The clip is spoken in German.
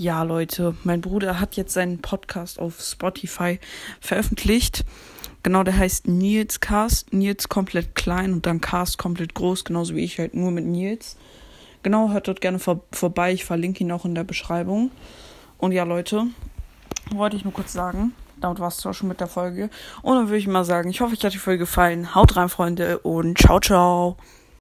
Ja, Leute, mein Bruder hat jetzt seinen Podcast auf Spotify veröffentlicht. Genau, der heißt Nils Cast. Nils komplett klein und dann Cast komplett groß, genauso wie ich halt nur mit Nils. Genau, hört dort gerne vor vorbei. Ich verlinke ihn auch in der Beschreibung. Und ja, Leute, wollte ich nur kurz sagen. Damit war es zwar schon mit der Folge. Und dann würde ich mal sagen, ich hoffe, euch hat die Folge gefallen. Haut rein, Freunde, und ciao, ciao.